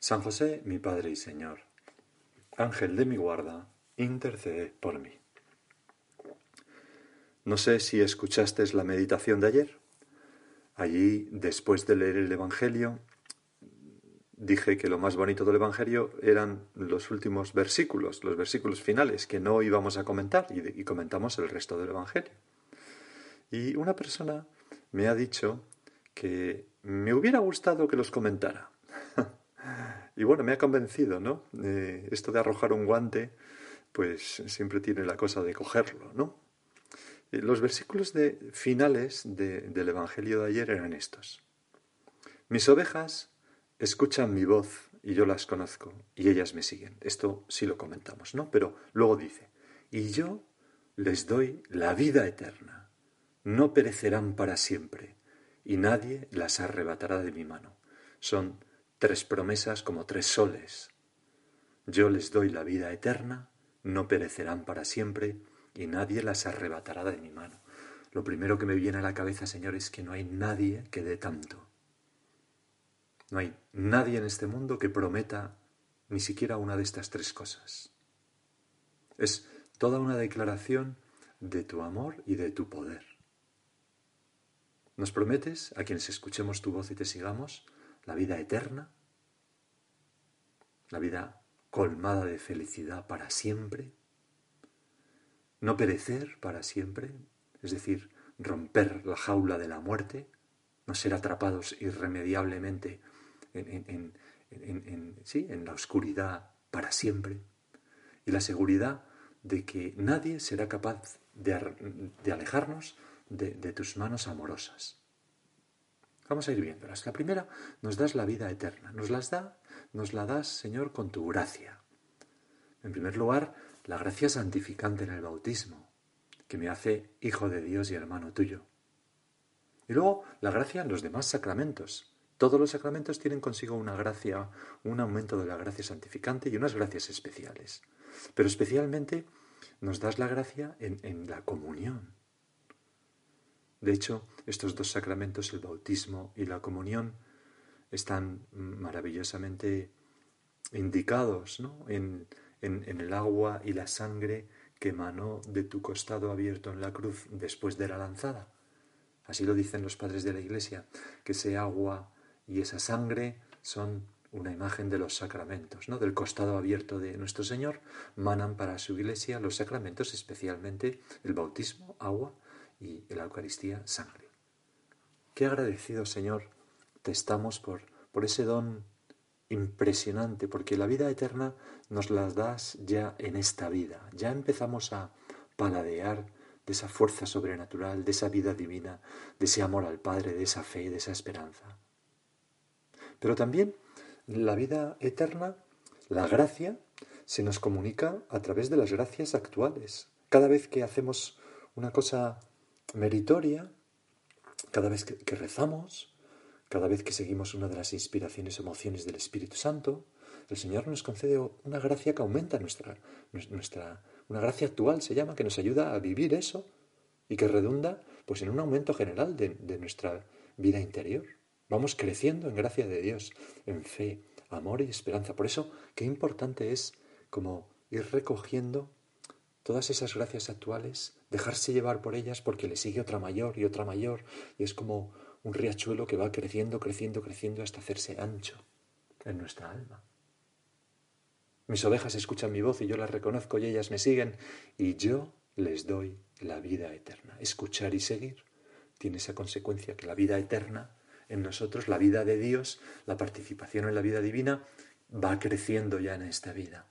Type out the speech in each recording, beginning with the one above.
San José, mi Padre y Señor, Ángel de mi guarda, intercede por mí. No sé si escuchaste la meditación de ayer. Allí, después de leer el Evangelio, dije que lo más bonito del Evangelio eran los últimos versículos, los versículos finales, que no íbamos a comentar, y, comentamos el resto del Evangelio. Y una persona me ha dicho que me hubiera gustado que los comentara. Y bueno, me ha convencido, ¿no? Eh, esto de arrojar un guante, pues siempre tiene la cosa de cogerlo, ¿no? Eh, los versículos de, finales del Evangelio de ayer eran estos. Mis ovejas escuchan mi voz y yo las conozco y ellas me siguen. Esto sí lo comentamos, ¿no? Pero luego dice, y yo les doy la vida eterna. No perecerán para siempre y nadie las arrebatará de mi mano. Son tres promesas como tres soles. Yo les doy la vida eterna, no perecerán para siempre, y nadie las arrebatará de mi mano. Lo primero que me viene a la cabeza, Señor, es que no hay nadie que dé tanto. No hay nadie en este mundo que prometa ni siquiera una de estas tres cosas. Es toda una declaración de tu amor y de tu poder. Nos prometes, a quienes escuchemos tu voz y te sigamos, la vida eterna, la vida colmada de felicidad para siempre, no perecer para siempre, es decir, romper la jaula de la muerte, no ser atrapados irremediablemente en, en la oscuridad para siempre, y la seguridad de que nadie será capaz de, alejarnos de tus manos amorosas. Vamos a ir viéndolas. La primera, nos das la vida eterna. Nos las da, nos la das, Señor, con tu gracia. En primer lugar, la gracia santificante en el bautismo, que me hace hijo de Dios y hermano tuyo. Y luego, la gracia en los demás sacramentos. Todos los sacramentos tienen consigo una gracia, un aumento de la gracia santificante y unas gracias especiales. Pero especialmente nos das la gracia en, en la comunión, de hecho, estos dos sacramentos, el bautismo y la comunión, están maravillosamente indicados en, el agua y la sangre que emanó de tu costado abierto en la cruz después de la lanzada. Así lo dicen los padres de la Iglesia, que ese agua y esa sangre son una imagen de los sacramentos, ¿no? Del costado abierto de nuestro Señor manan para su Iglesia los sacramentos, especialmente el bautismo, agua, y la Eucaristía sangre. Qué agradecido, Señor, te estamos por, por ese don impresionante, porque la vida eterna nos la das ya en esta vida. Ya empezamos a paladear de esa fuerza sobrenatural, de esa vida divina, de ese amor al Padre, de esa fe, de esa esperanza. Pero también la vida eterna, la gracia, se nos comunica a través de las gracias actuales. Cada vez que hacemos una cosa meritoria cada vez que, rezamos, cada vez que seguimos una de las inspiraciones, emociones del Espíritu Santo, el Señor nos concede una gracia que aumenta nuestra, nuestra, una gracia actual se llama, que nos ayuda a vivir eso y que redunda pues en un aumento general de, de nuestra vida interior. Vamos creciendo en gracia de Dios, en fe, amor y esperanza. Por eso, qué importante es como ir recogiendo todas esas gracias actuales, dejarse llevar por ellas porque le sigue otra mayor y otra mayor, y es como un riachuelo que va creciendo, creciendo, creciendo hasta hacerse ancho en nuestra alma. Mis ovejas escuchan mi voz y yo las reconozco y ellas me siguen, y yo les doy la vida eterna. Escuchar y seguir tiene esa consecuencia que la vida eterna en nosotros, la vida de Dios, la participación en la vida divina, va creciendo ya en esta vida.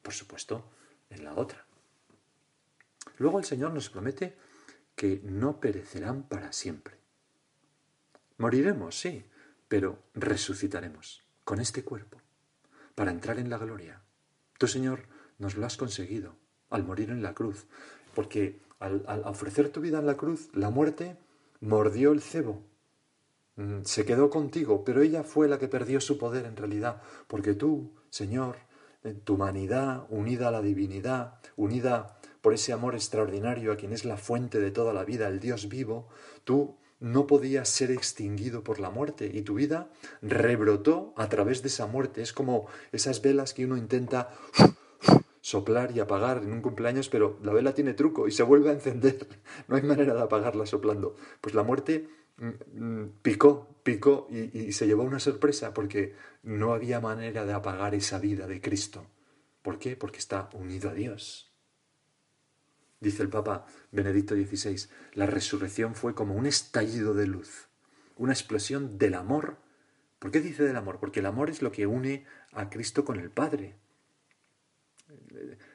Por supuesto, en la otra. Luego el Señor nos promete que no perecerán para siempre. Moriremos, sí, pero resucitaremos con este cuerpo. para entrar en la gloria. Tú, Señor, nos lo has conseguido al morir en la cruz, porque al, ofrecer tu vida en la cruz, la muerte mordió el cebo, mm, se quedó contigo, pero ella fue la que perdió su poder en realidad, porque tú, Señor, en tu humanidad, unida a la divinidad, unida por ese amor extraordinario a quien es la fuente de toda la vida, el Dios vivo, tú no podías ser extinguido por la muerte y tu vida rebrotó a través de esa muerte. Es como esas velas que uno intenta soplar y apagar en un cumpleaños, pero la vela tiene truco y se vuelve a encender. No hay manera de apagarla soplando. Pues la muerte mm, mm, picó, picó y, se llevó una sorpresa porque no había manera de apagar esa vida de Cristo. ¿Por qué? Porque está unido a Dios. Dice el Papa Benedicto XVI, la resurrección fue como un estallido de luz, una explosión del amor. ¿Por qué dice del amor? Porque el amor es lo que une a Cristo con el Padre.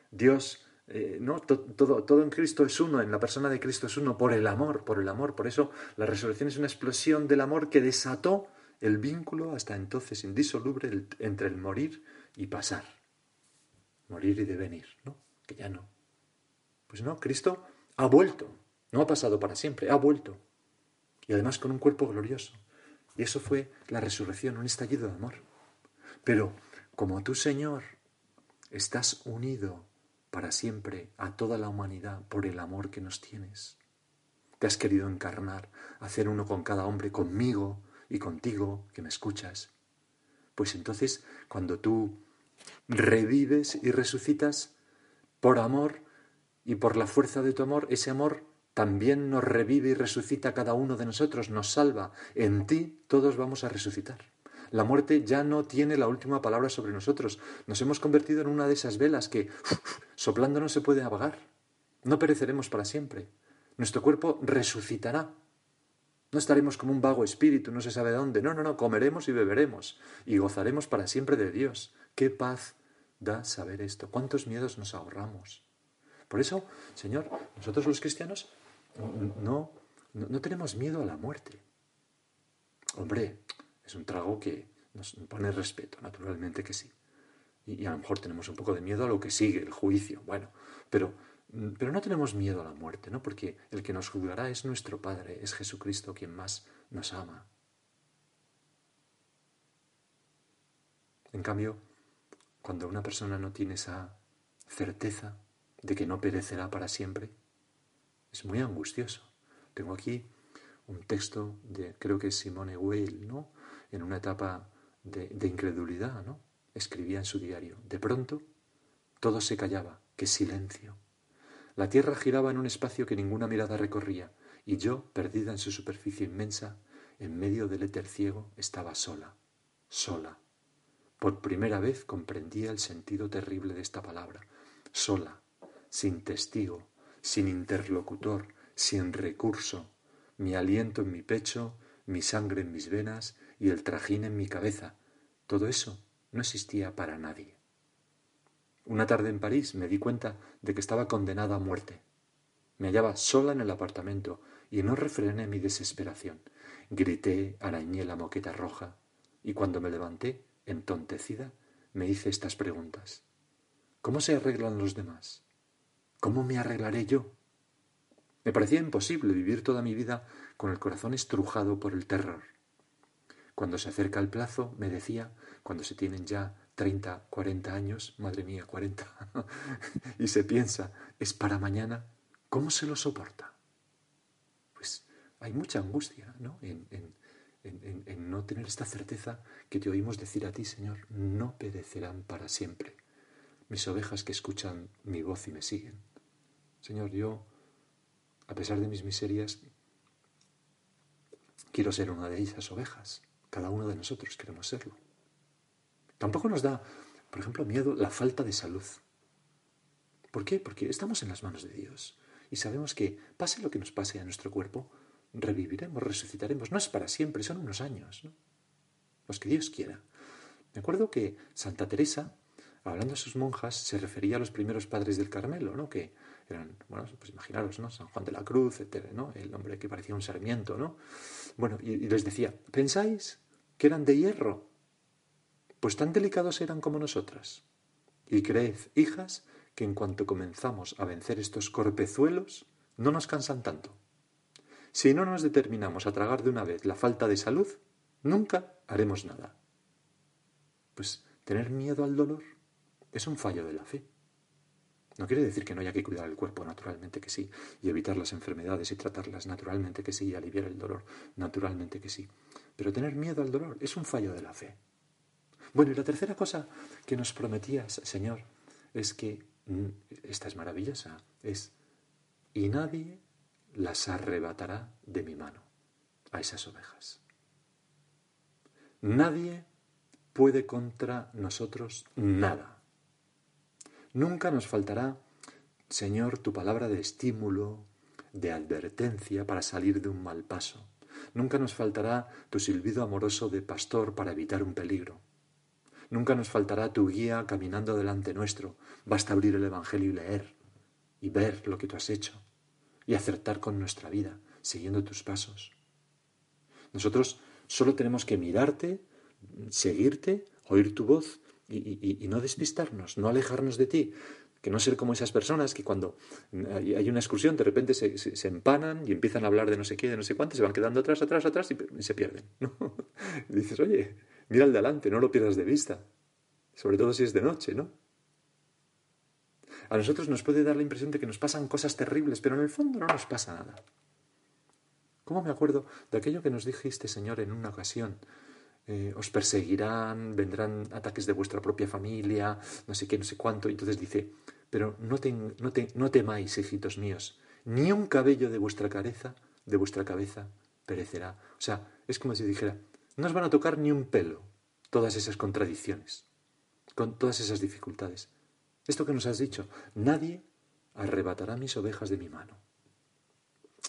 Dios, eh, no, todo, todo en Cristo es uno, en la persona de Cristo es uno, por el amor, por el amor. Por eso la resurrección es una explosión del amor que desató el vínculo hasta entonces indisoluble entre el morir y pasar. Morir y devenir, ¿no? Que ya no. Pues no, Cristo ha vuelto, no ha pasado para siempre, ha vuelto. Y además con un cuerpo glorioso. Y eso fue la resurrección, un estallido de amor. Pero como tú, Señor, Estás unido para siempre a toda la humanidad por el amor que nos tienes. Te has querido encarnar, hacer uno con cada hombre, conmigo y contigo, que me escuchas. Pues entonces, cuando tú revives y resucitas por amor y por la fuerza de tu amor, ese amor también nos revive y resucita cada uno de nosotros, nos salva. En ti todos vamos a resucitar. La muerte ya no tiene la última palabra sobre nosotros. Nos hemos convertido en una de esas velas que, soplando, no se puede apagar. No pereceremos para siempre. Nuestro cuerpo resucitará. No estaremos como un vago espíritu, no se sabe dónde. No, no, no, comeremos y beberemos y gozaremos para siempre de Dios. Qué paz da saber esto. ¿Cuántos miedos nos ahorramos? Por eso, Señor, nosotros los cristianos no, no, tenemos miedo a la muerte. Hombre, es un trago que nos pone respeto, naturalmente que sí. Y, a lo mejor tenemos un poco de miedo a lo que sigue, el juicio. Bueno, pero, pero no tenemos miedo a la muerte, ¿no? Porque el que nos juzgará es nuestro Padre, es Jesucristo quien más nos ama. En cambio, cuando una persona no tiene esa certeza de que no perecerá para siempre, es muy angustioso. Tengo aquí un texto de, creo que es Simone Weil, ¿no? en una etapa de, incredulidad, ¿no? Escribía en su diario. De pronto, todo se callaba. ¡Qué silencio! La tierra giraba en un espacio que ninguna mirada recorría, y yo, perdida en su superficie inmensa, en medio del éter ciego, estaba sola, sola. Por primera vez comprendía el sentido terrible de esta palabra. Sola, sin testigo, sin interlocutor, sin recurso, mi aliento en mi pecho, mi sangre en mis venas y el trajín en mi cabeza. Todo eso no existía para nadie. Una tarde en París me di cuenta de que estaba condenada a muerte. Me hallaba sola en el apartamento y no refrené mi desesperación. Grité, arañé la moqueta roja y cuando me levanté, entontecida, me hice estas preguntas. ¿Cómo se arreglan los demás? ¿Cómo me arreglaré yo? Me parecía imposible vivir toda mi vida con el corazón estrujado por el terror. Cuando se acerca el plazo, me decía, cuando se tienen ya 30, 40 años, madre mía, 40, y se piensa, es para mañana, ¿cómo se lo soporta? Pues hay mucha angustia ¿no? En, en no tener esta certeza que te oímos decir a ti, Señor, no perecerán para siempre. Mis ovejas que escuchan mi voz y me siguen. Señor, yo, a pesar de mis miserias, quiero ser una de esas ovejas cada uno de nosotros queremos serlo. Tampoco nos da, por ejemplo, miedo la falta de salud. ¿Por qué? Porque estamos en las manos de Dios y sabemos que pase lo que nos pase a nuestro cuerpo, reviviremos, resucitaremos. No es para siempre, son unos años, los que Dios quiera. Me acuerdo que Santa Teresa, hablando a sus monjas, se refería a los primeros padres del Carmelo, ¿no? que eran, bueno, pues imaginaros, ¿no? San Juan de la Cruz, etc., ¿no? el hombre que parecía un sarmiento, ¿no? Bueno, y les decía, ¿pensáis que eran de hierro. pues tan delicados eran como nosotras. Y creed, hijas, que en cuanto comenzamos a vencer estos corpezuelos, no nos cansan tanto. Si no nos determinamos a tragar de una vez la falta de salud, nunca haremos nada. Pues tener miedo al dolor es un fallo de la fe. No quiere decir que no haya que cuidar el cuerpo, naturalmente que sí, y evitar las enfermedades y tratarlas, naturalmente que sí, y aliviar el dolor, naturalmente que sí. Pero tener miedo al dolor es un fallo de la fe. Bueno, y la tercera cosa que nos prometías, Señor, es que, mm, esta es maravillosa, es, y nadie las arrebatará de mi mano a esas ovejas. Nadie puede contra nosotros nada. Nunca nos faltará, Señor, tu palabra de estímulo, de advertencia para salir de un mal paso. Nunca nos faltará tu silbido amoroso de pastor para evitar un peligro. Nunca nos faltará tu guía caminando delante nuestro. Basta abrir el Evangelio y leer y ver lo que tú has hecho y acertar con nuestra vida, siguiendo tus pasos. Nosotros solo tenemos que mirarte, seguirte, oír tu voz y, no despistarnos, no alejarnos de ti, que no ser como esas personas que cuando hay una excursión de repente se, empanan y empiezan a hablar de no sé qué, de no sé cuánto, se van quedando atrás, atrás, atrás y, se pierden. Y dices, oye, mira al delante, no lo pierdas de vista, sobre todo si es de noche, ¿no? A nosotros nos puede dar la impresión de que nos pasan cosas terribles, pero en el fondo no nos pasa nada. ¿Cómo me acuerdo de aquello que nos dijiste, Señor, en una ocasión? Eh, os perseguirán, vendrán ataques de vuestra propia familia, no sé qué, no sé cuánto. Y entonces dice, pero no, no, no temáis, hijitos míos, ni un cabello de vuestra cabeza, de vuestra cabeza perecerá. O sea, es como si dijera, no os van a tocar ni un pelo todas esas contradicciones, con todas esas dificultades. Esto que nos has dicho, nadie arrebatará mis ovejas de mi mano.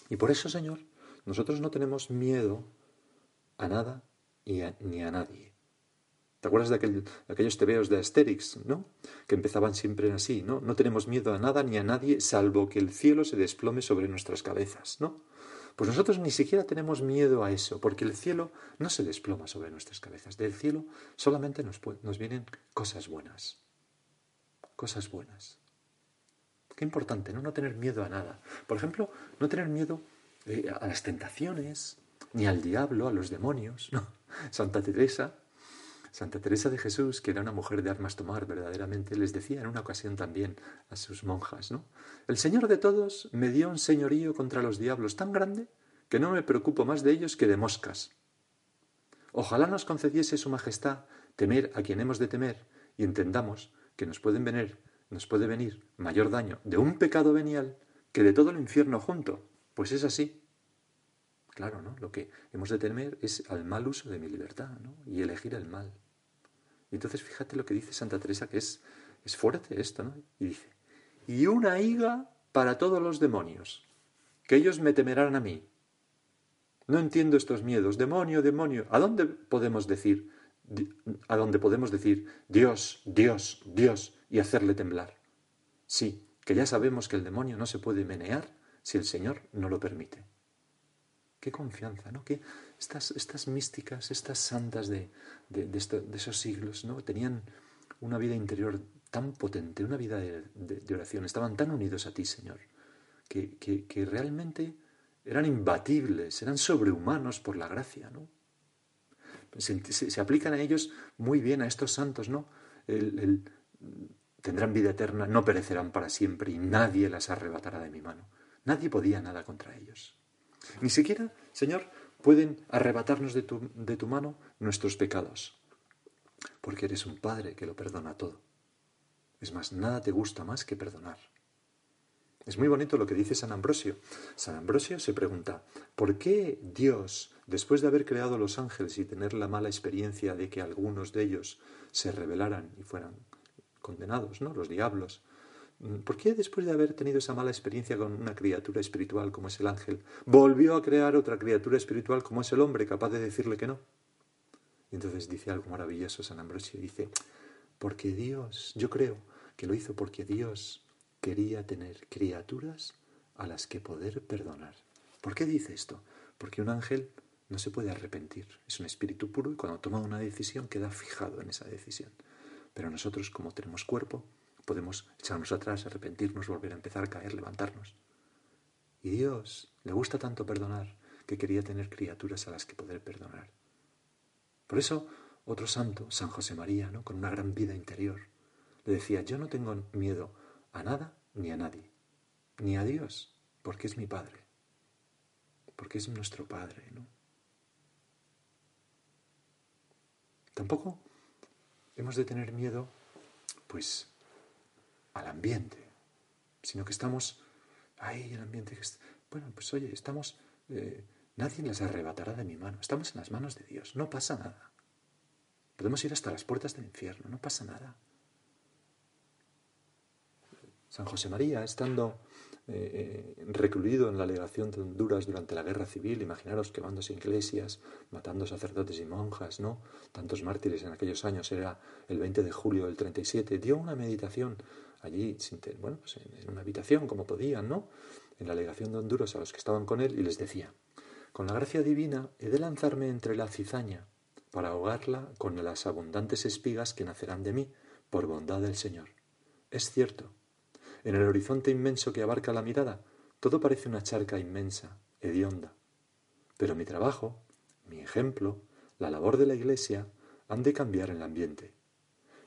Y por eso, Señor, nosotros no tenemos miedo a nada ni a nadie. ¿Te acuerdas de, aquel, aquellos tebeos de Asterix, no? Que empezaban siempre así, ¿no? No tenemos miedo a nada ni a nadie, salvo que el cielo se desplome sobre nuestras cabezas, ¿no? Pues nosotros ni siquiera tenemos miedo a eso, porque el cielo no se desploma sobre nuestras cabezas. Del cielo solamente nos, nos vienen cosas buenas. Cosas buenas. Qué importante, ¿no? No tener miedo a nada. Por ejemplo, no tener miedo eh, a las tentaciones, ni al diablo, a los demonios, ¿no? Santa Teresa, Santa Teresa de Jesús, que era una mujer de armas tomar verdaderamente, les decía en una ocasión también a sus monjas, ¿no? El Señor de todos me dio un señorío contra los diablos tan grande que no me preocupo más de ellos que de moscas. Ojalá nos concediese Su Majestad temer a quien hemos de temer y entendamos que nos pueden venir, nos puede venir mayor daño de un pecado venial que de todo el infierno junto. Pues es así. Claro, ¿no? Lo que hemos de temer es al mal uso de mi libertad, ¿no? Y elegir el mal. Y entonces fíjate lo que dice Santa Teresa, que es, es fuerte esto, ¿no? Y dice, y una higa para todos los demonios, que ellos me temerán a mí. No entiendo estos miedos. Demonio, demonio. ¿A dónde podemos decir, a dónde podemos decir Dios, Dios, Dios y hacerle temblar? Sí, que ya sabemos que el demonio no se puede menear si el Señor no lo permite. Qué confianza, ¿no? Que estas, estas místicas, estas santas de, de, esos siglos, ¿no? Tenían una vida interior tan potente, una vida de, oración, estaban tan unidos a ti, Señor, que, que, realmente eran imbatibles, eran sobrehumanos por la gracia, ¿no? Se, aplican a ellos muy bien, a estos santos, ¿no? tendrán vida eterna, no perecerán para siempre y nadie las arrebatará de mi mano. Nadie podía nada contra ellos. Ni siquiera, Señor, pueden arrebatarnos de tu, de tu mano nuestros pecados, porque eres un Padre que lo perdona todo. Es más, nada te gusta más que perdonar. Es muy bonito lo que dice San Ambrosio. San Ambrosio se pregunta, ¿por qué Dios, después de haber creado los ángeles y tener la mala experiencia de que algunos de ellos se rebelaran y fueran condenados, ¿no? Los diablos, ¿Por qué después de haber tenido esa mala experiencia con una criatura espiritual como es el ángel, volvió a crear otra criatura espiritual como es el hombre, capaz de decirle que no? Y entonces dice algo maravilloso San Ambrosio, dice, porque Dios, yo creo que lo hizo porque Dios quería tener criaturas a las que poder perdonar. ¿Por qué dice esto? Porque un ángel no se puede arrepentir. Es un espíritu puro y cuando toma una decisión queda fijado en esa decisión. Pero nosotros, como tenemos cuerpo, podemos echarnos atrás, arrepentirnos, volver a empezar, caer, levantarnos. Y Dios le gusta tanto perdonar que quería tener criaturas a las que poder perdonar. Por eso, otro santo, San José María, ¿no? con una gran vida interior, le decía, yo no tengo miedo a nada ni a nadie, ni a Dios, porque es mi Padre, porque es nuestro Padre. ¿no? Tampoco hemos de tener miedo, pues, al ambiente, sino que estamos ahí, el ambiente. Bueno, pues oye, estamos, eh, nadie las arrebatará de mi mano, estamos en las manos de Dios, no pasa nada. Podemos ir hasta las puertas del infierno, no pasa nada. San José María, estando eh, eh, recluido en la legación de Honduras durante la guerra civil, imaginaros quemándose iglesias, matando sacerdotes y monjas, ¿no? Tantos mártires en aquellos años, era el 20 de julio del 37, dio una meditación allí, bueno, pues en, una habitación, como podían, ¿no? En la legación de Honduras a los que estaban con él y les decía, con la gracia divina he de lanzarme entre la cizaña para ahogarla con las abundantes espigas que nacerán de mí por bondad del Señor. Es cierto, en el horizonte inmenso que abarca la mirada, todo parece una charca inmensa, hedionda. Pero mi trabajo, mi ejemplo, la labor de la Iglesia, han de cambiar el ambiente.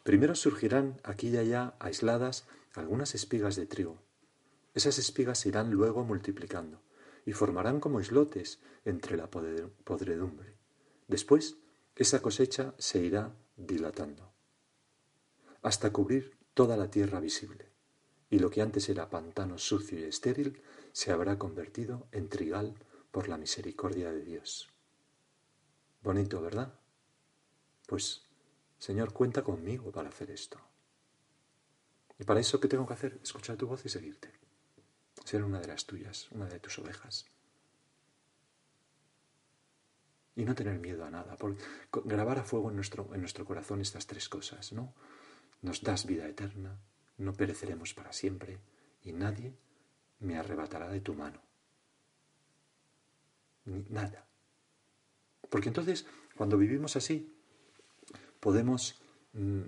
Primero surgirán aquí y allá, aisladas, algunas espigas de trigo. Esas espigas se irán luego multiplicando y formarán como islotes entre la podredumbre. Después, esa cosecha se irá dilatando hasta cubrir toda la tierra visible y lo que antes era pantano sucio y estéril se habrá convertido en trigal por la misericordia de Dios. Bonito, ¿verdad? Pues, Señor, cuenta conmigo para hacer esto. Y para eso, ¿qué tengo que hacer? Escuchar tu voz y seguirte. Ser una de las tuyas, una de tus ovejas. Y no tener miedo a nada, porque grabar a fuego en nuestro, en nuestro corazón estas tres cosas, ¿no? Nos das vida eterna, no pereceremos para siempre y nadie me arrebatará de tu mano. nada. Porque entonces, cuando vivimos así, podemos mm,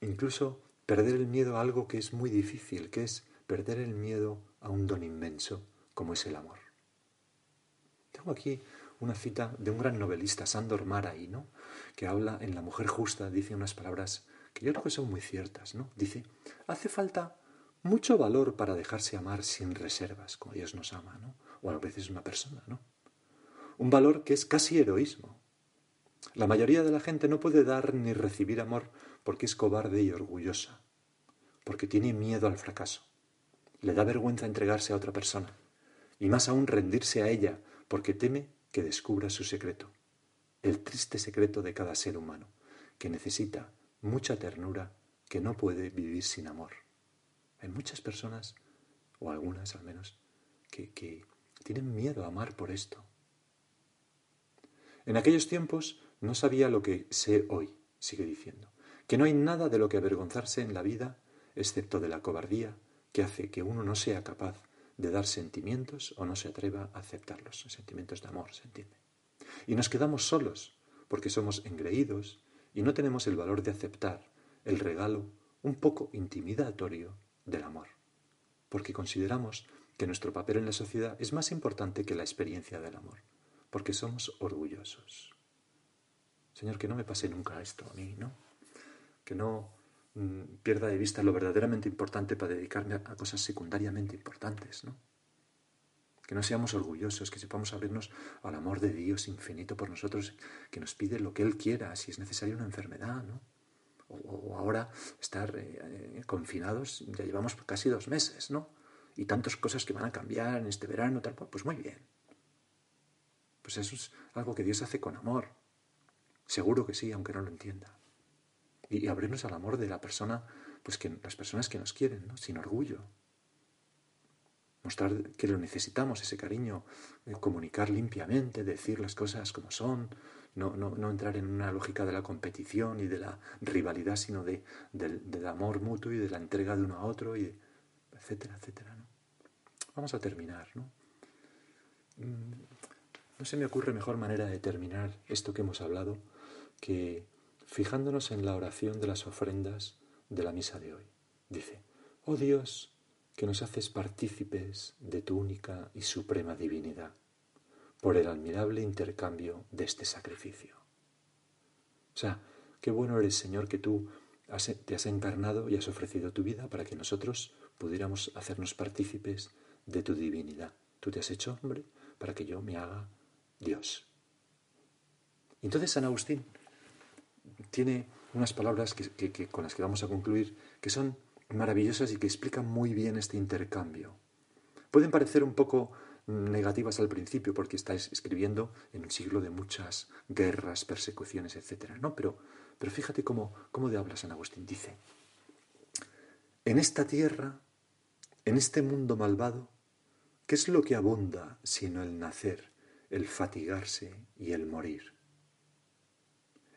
incluso perder el miedo a algo que es muy difícil, que es perder el miedo a un don inmenso como es el amor. Tengo aquí una cita de un gran novelista, Sandor Maray, ¿no? que habla en La mujer justa, dice unas palabras que yo creo que son muy ciertas, ¿no? Dice, hace falta mucho valor para dejarse amar sin reservas, como Dios nos ama, ¿no? O a veces una persona, ¿no? Un valor que es casi heroísmo. La mayoría de la gente no puede dar ni recibir amor porque es cobarde y orgullosa, porque tiene miedo al fracaso. Le da vergüenza entregarse a otra persona, y más aún rendirse a ella, porque teme que descubra su secreto, el triste secreto de cada ser humano, que necesita mucha ternura que no puede vivir sin amor. Hay muchas personas, o algunas al menos, que, que tienen miedo a amar por esto. En aquellos tiempos no sabía lo que sé hoy, sigue diciendo, que no hay nada de lo que avergonzarse en la vida, excepto de la cobardía, que hace que uno no sea capaz de dar sentimientos o no se atreva a aceptarlos, sentimientos de amor, ¿se entiende? Y nos quedamos solos, porque somos engreídos, y no tenemos el valor de aceptar el regalo un poco intimidatorio del amor, porque consideramos que nuestro papel en la sociedad es más importante que la experiencia del amor, porque somos orgullosos. Señor, que no me pase nunca esto a mí, ¿no? Que no mm, pierda de vista lo verdaderamente importante para dedicarme a, cosas secundariamente importantes, ¿no? que no seamos orgullosos, que sepamos abrirnos al amor de Dios infinito por nosotros, que nos pide lo que Él quiera, si es necesaria una enfermedad, ¿no? O, ahora estar eh, eh, confinados, ya llevamos casi dos meses, ¿no? Y tantas cosas que van a cambiar en este verano, tal, pues muy bien. Pues eso es algo que Dios hace con amor. Seguro que sí, aunque no lo entienda. Y, abrirnos al amor de la persona, pues que las personas que nos quieren, ¿no? Sin orgullo, mostrar que lo necesitamos, ese cariño, eh, comunicar limpiamente, decir las cosas como son, no, no, entrar en una lógica de la competición y de la rivalidad, sino de, del, amor mutuo y de la entrega de uno a otro, y etcétera, etcétera. ¿no? Vamos a terminar. ¿no? Mm, No se me ocurre mejor manera de terminar esto que hemos hablado que fijándonos en la oración de las ofrendas de la misa de hoy. Dice, oh Dios, que nos haces partícipes de tu única y suprema divinidad, por el admirable intercambio de este sacrificio. O sea, qué bueno eres, Señor, que tú te has encarnado y has ofrecido tu vida para que nosotros pudiéramos hacernos partícipes de tu divinidad. Tú te has hecho hombre para que yo me haga Dios. Entonces San Agustín tiene unas palabras que, con las que vamos a concluir que son maravillosas y que explican muy bien este intercambio. Pueden parecer un poco negativas al principio porque está escribiendo en un siglo de muchas guerras, persecuciones, etc. No, pero, pero fíjate cómo, cómo habla San Agustín. Dice, en esta tierra, en este mundo malvado, ¿qué es lo que abunda sino el nacer, el fatigarse y el morir?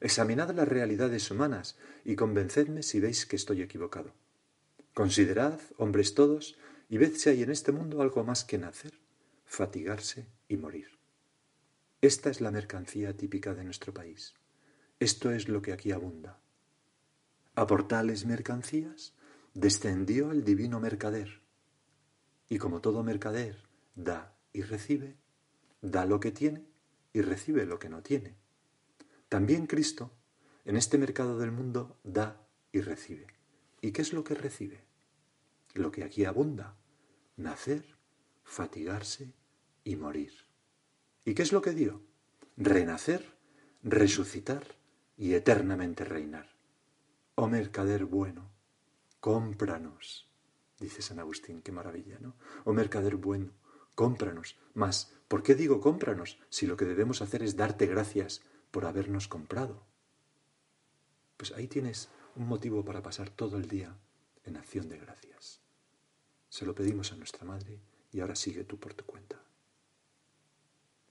Examinad las realidades humanas y convencedme si veis que estoy equivocado. Considerad, hombres todos, y ved si hay en este mundo algo más que nacer, fatigarse y morir. Esta es la mercancía típica de nuestro país. Esto es lo que aquí abunda. A por tales mercancías descendió el divino mercader. Y como todo mercader da y recibe, da lo que tiene y recibe lo que no tiene. También Cristo, en este mercado del mundo, da y recibe. ¿Y qué es lo que recibe? Lo que aquí abunda, nacer, fatigarse y morir. ¿Y qué es lo que dio? Renacer, resucitar y eternamente reinar. Oh mercader bueno, cómpranos, dice San Agustín, qué maravilla, ¿no? Oh mercader bueno, cómpranos. Mas, ¿por qué digo cómpranos si lo que debemos hacer es darte gracias por habernos comprado. Pues ahí tienes un motivo para pasar todo el día en acción de gracias. Se lo pedimos a nuestra Madre y ahora sigue tú por tu cuenta.